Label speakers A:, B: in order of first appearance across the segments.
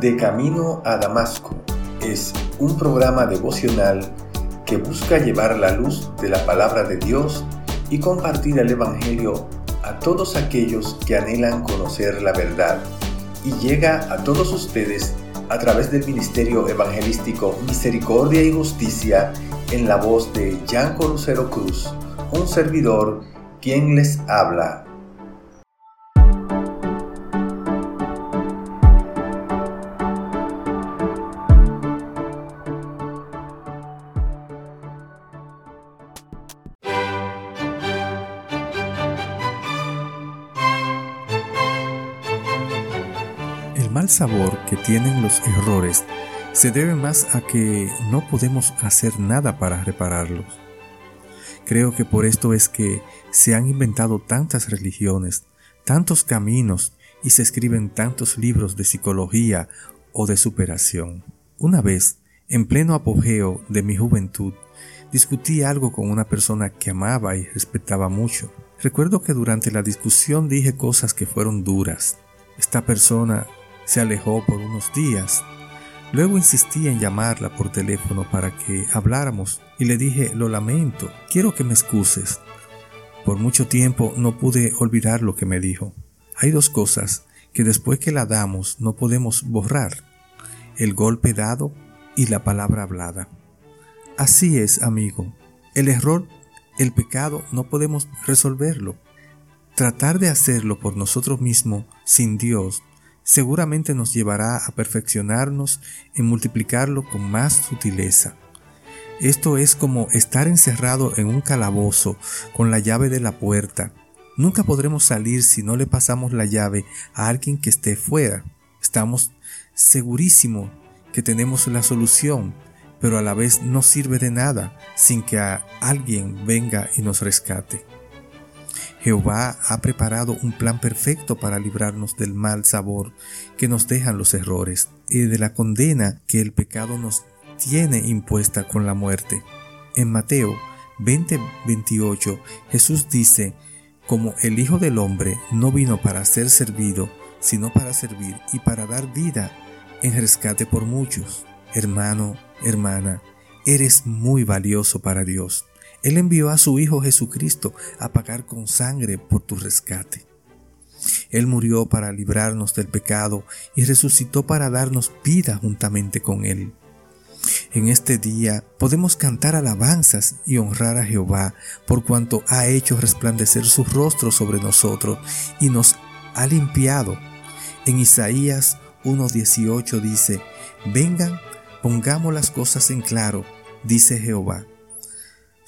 A: De Camino a Damasco es un programa devocional que busca llevar la luz de la palabra de Dios y compartir el Evangelio a todos aquellos que anhelan conocer la verdad. Y llega a todos ustedes a través del Ministerio Evangelístico Misericordia y Justicia en la voz de Yanco Lucero Cruz, un servidor quien les habla
B: mal sabor que tienen los errores se debe más a que no podemos hacer nada para repararlos. Creo que por esto es que se han inventado tantas religiones, tantos caminos y se escriben tantos libros de psicología o de superación. Una vez, en pleno apogeo de mi juventud, discutí algo con una persona que amaba y respetaba mucho. Recuerdo que durante la discusión dije cosas que fueron duras. Esta persona se alejó por unos días. Luego insistí en llamarla por teléfono para que habláramos y le dije, lo lamento, quiero que me excuses. Por mucho tiempo no pude olvidar lo que me dijo. Hay dos cosas que después que la damos no podemos borrar, el golpe dado y la palabra hablada. Así es, amigo, el error, el pecado, no podemos resolverlo. Tratar de hacerlo por nosotros mismos sin Dios seguramente nos llevará a perfeccionarnos en multiplicarlo con más sutileza. Esto es como estar encerrado en un calabozo con la llave de la puerta. Nunca podremos salir si no le pasamos la llave a alguien que esté fuera. Estamos segurísimos que tenemos la solución, pero a la vez no sirve de nada sin que alguien venga y nos rescate. Jehová ha preparado un plan perfecto para librarnos del mal sabor que nos dejan los errores y de la condena que el pecado nos tiene impuesta con la muerte. En Mateo 20:28 Jesús dice, como el Hijo del Hombre no vino para ser servido, sino para servir y para dar vida en rescate por muchos. Hermano, hermana, eres muy valioso para Dios. Él envió a su Hijo Jesucristo a pagar con sangre por tu rescate. Él murió para librarnos del pecado y resucitó para darnos vida juntamente con Él. En este día podemos cantar alabanzas y honrar a Jehová por cuanto ha hecho resplandecer su rostro sobre nosotros y nos ha limpiado. En Isaías 1.18 dice, Vengan, pongamos las cosas en claro, dice Jehová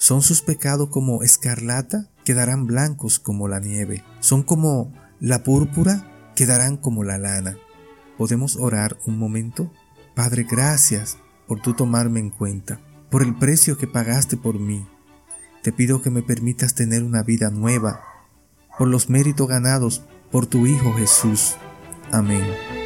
B: ¿Son sus pecados como escarlata? Quedarán blancos como la nieve. ¿Son como la púrpura? Quedarán como la lana. ¿Podemos orar un momento? Padre, gracias por tú tomarme en cuenta, por el precio que pagaste por mí. Te pido que me permitas tener una vida nueva, por los méritos ganados por tu Hijo Jesús. Amén.